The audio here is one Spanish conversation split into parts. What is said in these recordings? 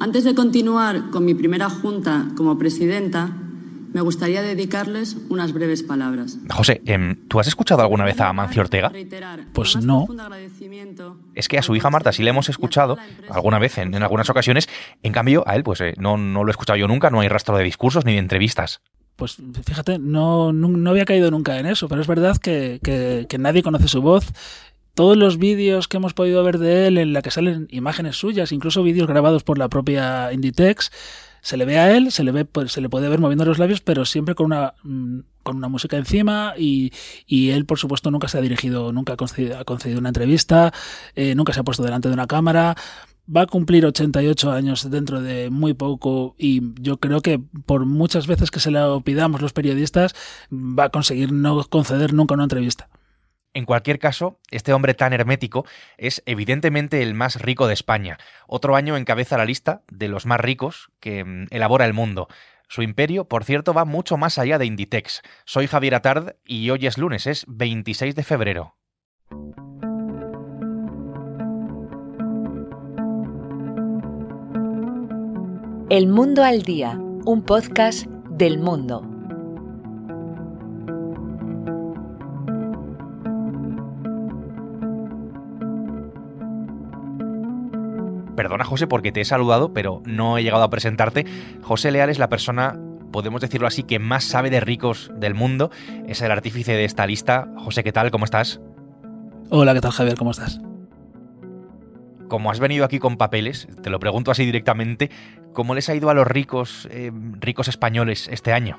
Antes de continuar con mi primera junta como presidenta, me gustaría dedicarles unas breves palabras. José, em, ¿tú has escuchado alguna vez a Amancio Ortega? Pues no. Es que a su hija Marta sí le hemos escuchado alguna vez, en, algunas ocasiones. En cambio, a él, pues eh, no, no lo he escuchado yo nunca, no hay rastro de discursos ni de entrevistas. Pues fíjate, no, no, había caído nunca en eso, pero es verdad que, que nadie conoce su voz todos los vídeos que hemos podido ver de él en la que salen imágenes suyas, incluso vídeos grabados por la propia Inditex, se le ve a él, se le ve, pues, se le puede ver moviendo los labios, pero siempre con una mm, con una música encima y, él, por supuesto, nunca se ha dirigido, nunca ha concedido, una entrevista, eh, nunca se ha puesto delante de una cámara. Va a cumplir 88 años dentro de muy poco y yo creo que por muchas veces que se lo pidamos los periodistas, va a conseguir no conceder nunca una entrevista. En cualquier caso, este hombre tan hermético es evidentemente el más rico de España. Otro año encabeza la lista de los más ricos que mm, elabora el mundo. Su imperio, por cierto, va mucho más allá de Inditex. Soy Javier Atard y hoy es lunes, es 26 de febrero. El Mundo al Día, un podcast del mundo. Perdona, José, porque te he saludado, pero no he llegado a presentarte. José Leal es la persona, podemos decirlo así, que más sabe de ricos del mundo. Es el artífice de esta lista. José, ¿qué tal? ¿Cómo estás? Hola, ¿qué tal, Javier? ¿Cómo estás? Como has venido aquí con papeles, te lo pregunto así directamente, ¿cómo les ha ido a los ricos, eh, ricos españoles este año?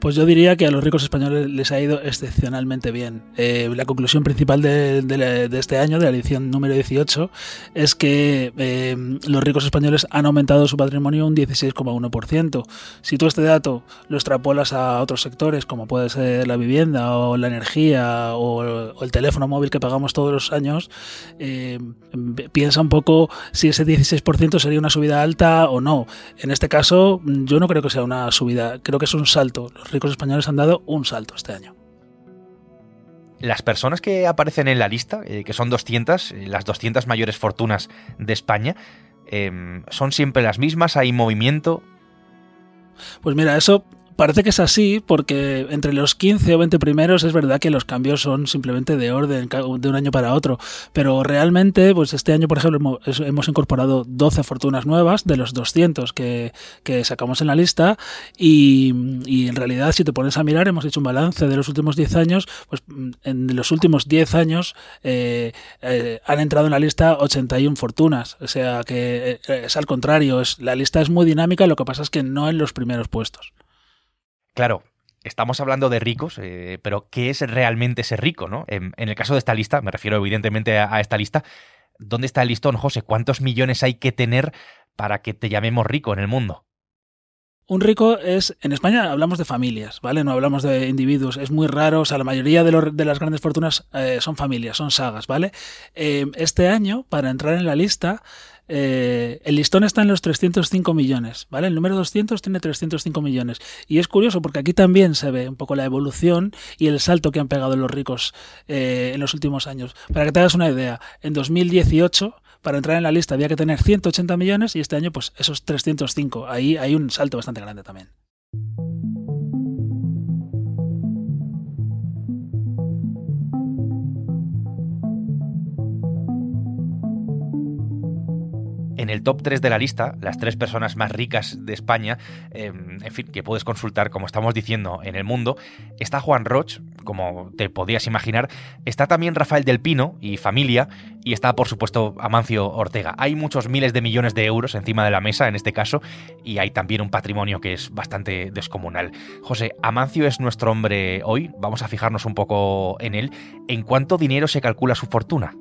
Pues yo diría que a los ricos españoles les ha ido excepcionalmente bien. Eh, la conclusión principal de, este año, de la edición número 18, es que eh, los ricos españoles han aumentado su patrimonio un 16,1%. Si tú este dato lo extrapolas a otros sectores, como puede ser la vivienda o la energía o, el teléfono móvil que pagamos todos los años, eh, piensa un poco si ese 16% sería una subida alta o no. En este caso, yo no creo que sea una subida, creo que es un salto ricos españoles han dado un salto este año. Las personas que aparecen en la lista, eh, que son 200, eh, las 200 mayores fortunas de España, em, ¿son siempre las mismas? ¿Hay movimiento? Pues mira, eso Parece que es así porque entre los 15 o 20 primeros es verdad que los cambios son simplemente de orden de un año para otro, pero realmente pues este año por ejemplo hemos incorporado 12 fortunas nuevas de los 200 que, sacamos en la lista y, en realidad si te pones a mirar hemos hecho un balance de los últimos 10 años, pues en los últimos 10 años eh, eh, han entrado en la lista 81 fortunas, o sea que eh, es al contrario, es, la lista es muy dinámica, lo que pasa es que no en los primeros puestos. Claro, estamos hablando de ricos, eh, pero ¿qué es realmente ser rico? ¿no? En, el caso de esta lista, me refiero evidentemente a, esta lista, ¿dónde está el listón, José? ¿Cuántos millones hay que tener para que te llamemos rico en el mundo? Un rico es, en España hablamos de familias, ¿vale? No hablamos de individuos. Es muy raro, o sea, la mayoría de, las grandes fortunas eh, son familias, son sagas, ¿vale? Eh, este año, para entrar en la lista, eh, el listón está en los 305 millones, ¿vale? El número 200 tiene 305 millones. Y es curioso porque aquí también se ve un poco la evolución y el salto que han pegado los ricos eh, en los últimos años. Para que te hagas una idea, en 2018 para entrar en la lista había que tener 180 millones y este año pues esos 305. Ahí hay un salto bastante grande también. En el top 3 de la lista, las tres personas más ricas de España, em, en fin, que puedes consultar, como estamos diciendo, en el mundo, está Juan Roch, como te podías imaginar, está también Rafael del Pino y familia, y está, por supuesto, Amancio Ortega. Hay muchos miles de millones de euros encima de la mesa en este caso, y hay también un patrimonio que es bastante descomunal. José, Amancio es nuestro hombre hoy, vamos a fijarnos un poco en él. ¿En cuánto dinero se calcula su fortuna?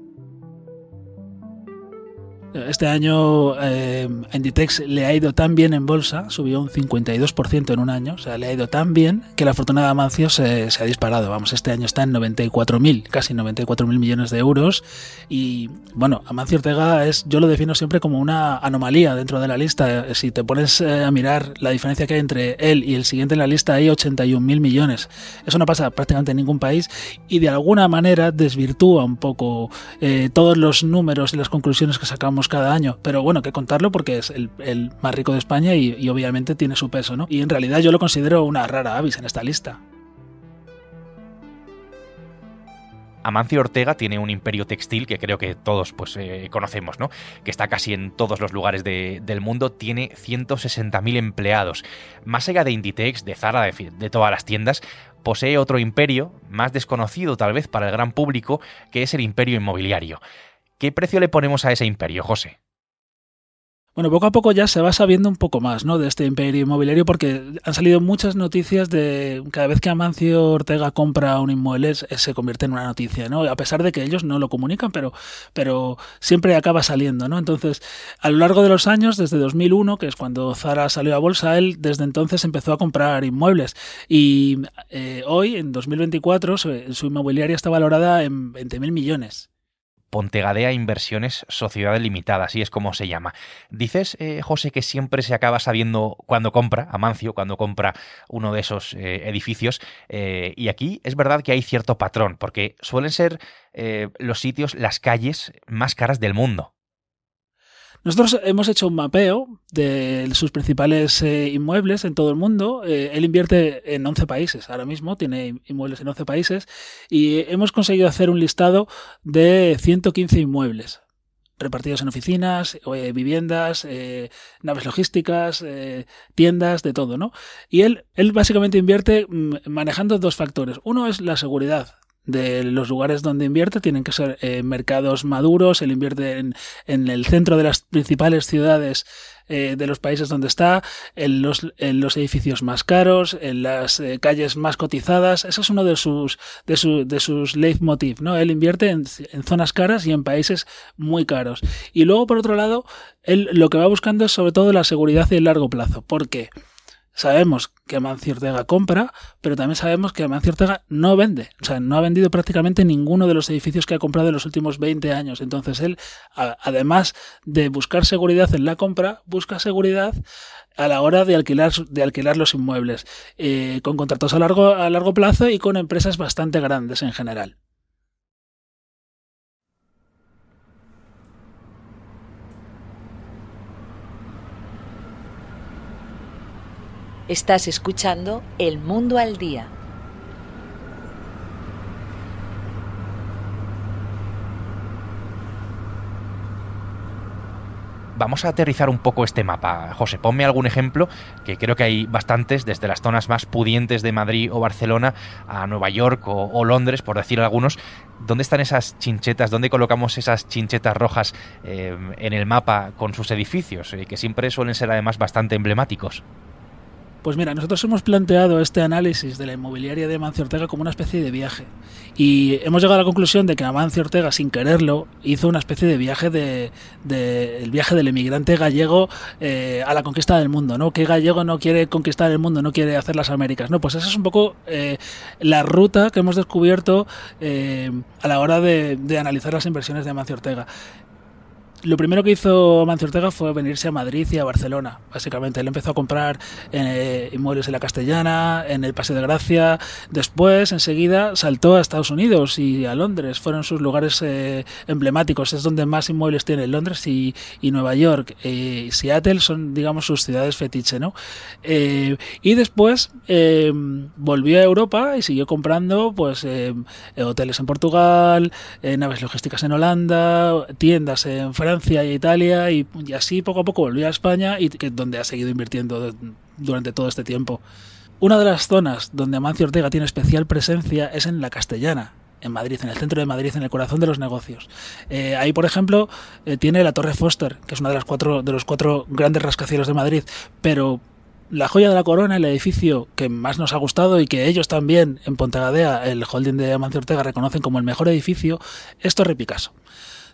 Este año eh, Inditex le ha ido tan bien en bolsa, subió un 52% en un año, o sea, le ha ido tan bien que la fortuna de Amancio se, ha disparado. Vamos, este año está en 94.000, casi 94.000 millones de euros. Y bueno, Amancio Ortega es, yo lo defino siempre como una anomalía dentro de la lista. Si te pones eh, a mirar la diferencia que hay entre él y el siguiente en la lista, hay 81.000 millones. Eso no pasa prácticamente en ningún país y de alguna manera desvirtúa un poco eh, todos los números y las conclusiones que sacamos cada año, pero bueno, que contarlo porque es el, más rico de España y, obviamente tiene su peso, ¿no? Y en realidad yo lo considero una rara avis en esta lista. Amancio Ortega tiene un imperio textil que creo que todos pues, eh, conocemos, ¿no? que está casi en todos los lugares del mundo, tiene 160.000 empleados. Más allá de Inditex, de Zara, de todas las tiendas, posee otro imperio, más desconocido tal vez para el gran público, que es el imperio inmobiliario. ¿Qué precio le ponemos a ese imperio, José? Bueno, poco a poco ya se va sabiendo un poco más ¿no? de este imperio inmobiliario porque han salido muchas noticias de cada vez que Amancio Ortega compra un inmueble se convierte en una noticia, ¿no? A pesar de que ellos no lo comunican, pero, pero siempre acaba saliendo, ¿no? Entonces, a lo largo de los años, desde 2001, que es cuando Zara salió a bolsa, él desde entonces empezó a comprar inmuebles y eh, hoy, en 2024, su, su inmobiliaria está valorada en 20.000 millones. Pontegadea Inversiones Sociedad Limitada, así es como se llama. Dices, eh, José, que siempre se acaba sabiendo cuando compra, Amancio, cuando compra uno de esos eh, edificios, eh, y aquí es verdad que hay cierto patrón, porque suelen ser los sitios, las calles más caras del mundo. Nosotros hemos hecho un mapeo de sus principales eh, inmuebles en todo el mundo. Eh, él invierte en 11 países ahora mismo, tiene inmuebles en 11 países y hemos conseguido hacer un listado de 115 inmuebles repartidos en oficinas, eh, viviendas, naves logísticas, tiendas, de todo, ¿no? Y él, él básicamente invierte mm, manejando dos factores. Uno es la seguridad de los lugares donde invierte tienen que ser eh, mercados maduros, él invierte en, el centro de las principales ciudades eh, de los países donde está, en los, en los edificios más caros, en las eh, calles más cotizadas, eso es uno de sus, de, su, de sus leitmotiv, ¿no? Él invierte en, en, zonas caras y en países muy caros. Y luego, por otro lado, él lo que va buscando es sobre todo la seguridad y el largo plazo. ¿Por qué? Sabemos que Amancio Ortega compra, pero también sabemos que Amancio Ortega no vende. O sea, no ha vendido prácticamente ninguno de los edificios que ha comprado en los últimos 20 años. Entonces él, además de buscar seguridad en la compra, busca seguridad a la hora de alquilar, de alquilar los inmuebles, eh, con contratos a largo, a largo plazo y con empresas bastante grandes en general. Estás escuchando El Mundo al Día. Vamos a aterrizar un poco este mapa. José, ponme algún ejemplo, que creo que hay bastantes, desde las zonas más pudientes de Madrid o Barcelona a Nueva York o, Londres, por decir algunos. ¿Dónde están esas chinchetas? ¿Dónde colocamos esas chinchetas rojas eh, en el mapa con sus edificios? Eh, que siempre suelen ser además bastante emblemáticos. Pues mira, nosotros hemos planteado este análisis de la inmobiliaria de Amancio Ortega como una especie de viaje. Y hemos llegado a la conclusión de que Amancio Ortega, sin quererlo, hizo una especie de viaje de, el viaje del emigrante gallego eh, a la conquista del mundo, ¿no? Que gallego no quiere conquistar el mundo, no quiere hacer las Américas, ¿no? Pues esa es un poco eh, la ruta que hemos descubierto eh, a la hora de, de analizar las inversiones de Amancio Ortega lo primero que hizo Mancio Ortega fue venirse a Madrid y a Barcelona, básicamente. Él empezó a comprar eh, inmuebles en la Castellana, en el Paseo de Gracia. Después, enseguida, saltó a Estados Unidos y a Londres. Fueron sus lugares eh, emblemáticos. Es donde más inmuebles tiene Londres y, Nueva York. Eh, Seattle son, digamos, sus ciudades fetiche, ¿no? y después volvió a Europa y siguió comprando, pues, hoteles en Portugal, naves logísticas en Holanda, tiendas en Francia Francia y Italia y, así poco a poco volvió a España y que, donde ha seguido invirtiendo durante todo este tiempo. Una de las zonas donde Amancio Ortega tiene especial presencia es en la Castellana, en Madrid, en el centro de Madrid, en el corazón de los negocios. Eh, ahí, por ejemplo, eh, tiene la Torre Foster, que es una de las cuatro de los cuatro grandes rascacielos de Madrid, pero la joya de la corona, el edificio que más nos ha gustado y que ellos también en Pontegadea, el holding de Amancio Ortega, reconocen como el mejor edificio, es Torre Picasso.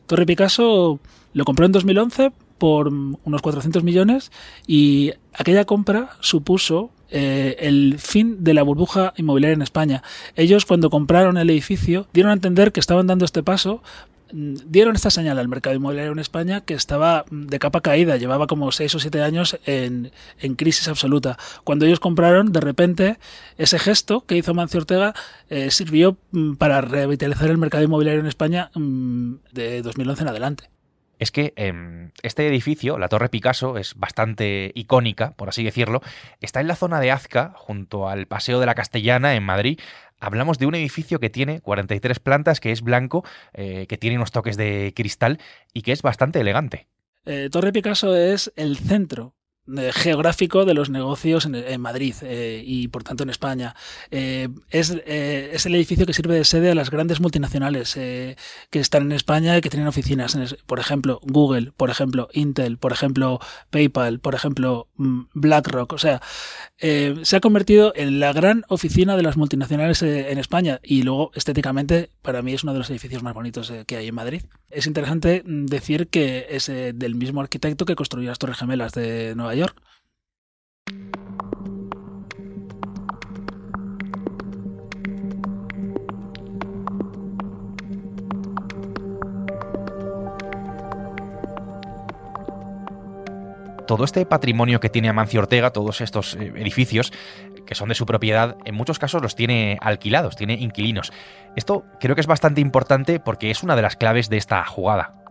Torre Picasso lo compró en 2011 por unos 400 millones y aquella compra supuso eh, el fin de la burbuja inmobiliaria en España. Ellos cuando compraron el edificio dieron a entender que estaban dando este paso dieron esta señal al mercado inmobiliario en España que estaba de capa caída, llevaba como 6 o 7 años en, crisis absoluta. Cuando ellos compraron, de repente, ese gesto que hizo Mancio Ortega eh, sirvió mm, para revitalizar el mercado inmobiliario en España mm, de 2011 en adelante. Es que em, este edificio, la Torre Picasso, es bastante icónica, por así decirlo. Está en la zona de Azca, junto al Paseo de la Castellana, en Madrid. Hablamos de un edificio que tiene 43 plantas, que es blanco, eh, que tiene unos toques de cristal y que es bastante elegante. Eh, Torre Picasso es el centro geográfico de los negocios en, Madrid eh, y por tanto en España. Eh, es, es, el edificio que sirve de sede a las grandes multinacionales que están en España y que tienen oficinas, por ejemplo, Google, por ejemplo, Intel, por ejemplo, PayPal, por ejemplo, mm, BlackRock. O sea, se ha convertido en la gran oficina de las multinacionales en España y luego estéticamente para mí es uno de los edificios más bonitos que hay en Madrid. Es interesante mm, decir que es del mismo arquitecto que construyó las Torres Gemelas de Nueva Todo este patrimonio que tiene Amancio Ortega, todos estos eh, edificios que son de su propiedad, en muchos casos los tiene alquilados, tiene inquilinos. Esto creo que es bastante importante porque es una de las claves de esta jugada.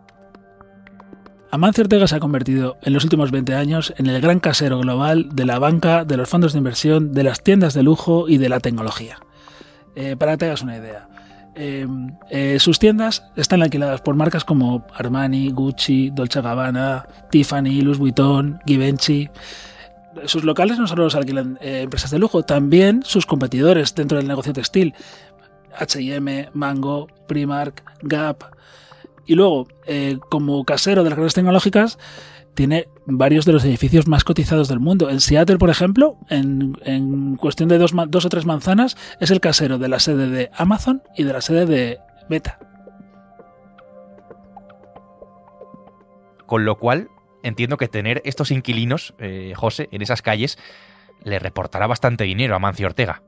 Amancio Ortega se ha convertido en los últimos 20 años en el gran casero global de la banca, de los fondos de inversión, de las tiendas de lujo y de la tecnología. Eh, para que te hagas una idea, eh, eh, sus tiendas están alquiladas por marcas como Armani, Gucci, Dolce Gabbana, Tiffany, Louis Vuitton, Givenchy. Sus locales no solo los alquilan empresas de lujo, también sus competidores dentro del negocio textil. HM, Mango, Primark, Gap, y luego, eh, como casero de las grandes tecnológicas, tiene varios de los edificios más cotizados del mundo. En Seattle, por ejemplo, en, cuestión de dos, o tres manzanas, es el casero de la sede de Amazon y de la sede de Meta. Con lo cual, entiendo que tener estos inquilinos, eh, José, en esas calles, le reportará bastante dinero a Mancio Ortega.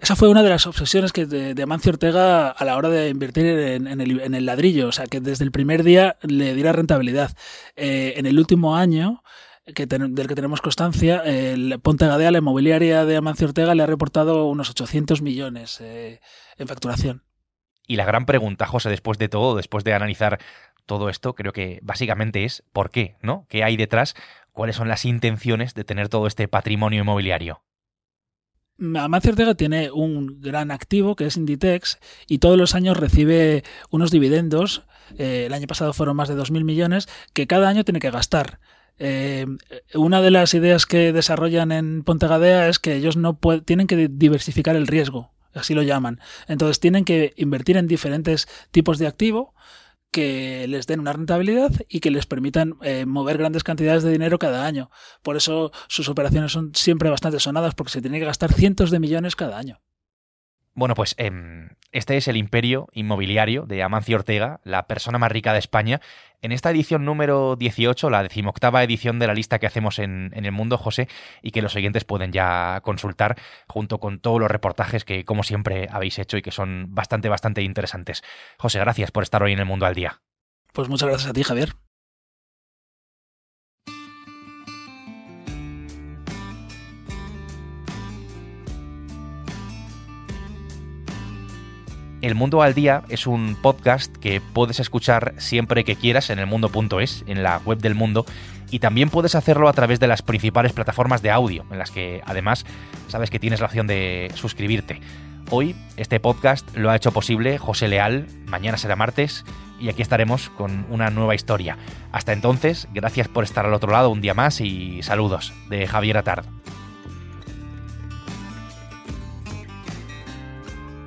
Esa fue una de las obsesiones que de, Amancio Ortega a la hora de invertir en, el, ladrillo, o sea, que desde el primer día le diera rentabilidad. Eh, en el último año, que del que tenemos constancia, el Ponte Gadea, la inmobiliaria de Amancio Ortega, le ha reportado unos 800 millones eh, en facturación. Y la gran pregunta, José, después de todo, después de analizar todo esto, creo que básicamente es ¿por qué? ¿No? ¿Qué hay detrás? ¿Cuáles son las intenciones de tener todo este patrimonio inmobiliario? Amancio Ortega tiene un gran activo que es Inditex y todos los años recibe unos dividendos. Eh, el año pasado fueron más de 2.000 millones que cada año tiene que gastar. Eh, una de las ideas que desarrollan en Pontegadea es que ellos no tienen que diversificar el riesgo, así lo llaman. Entonces tienen que invertir en diferentes tipos de activo que les den una rentabilidad y que les permitan eh, mover grandes cantidades de dinero cada año. Por eso sus operaciones son siempre bastante sonadas porque se tiene que gastar cientos de millones cada año. Bueno, pues em, este es el imperio inmobiliario de Amancio Ortega, la persona más rica de España. En esta edición número 18, la decimoctava edición de la lista que hacemos en, el mundo, José, y que los oyentes pueden ya consultar junto con todos los reportajes que, como siempre, habéis hecho y que son bastante, bastante interesantes. José, gracias por estar hoy en el mundo al día. Pues muchas gracias a ti, Javier. El Mundo al Día es un podcast que puedes escuchar siempre que quieras en elmundo.es, en la web del mundo, y también puedes hacerlo a través de las principales plataformas de audio, en las que además sabes que tienes la opción de suscribirte. Hoy este podcast lo ha hecho posible José Leal, mañana será martes y aquí estaremos con una nueva historia. Hasta entonces, gracias por estar al otro lado un día más y saludos de Javier Atard.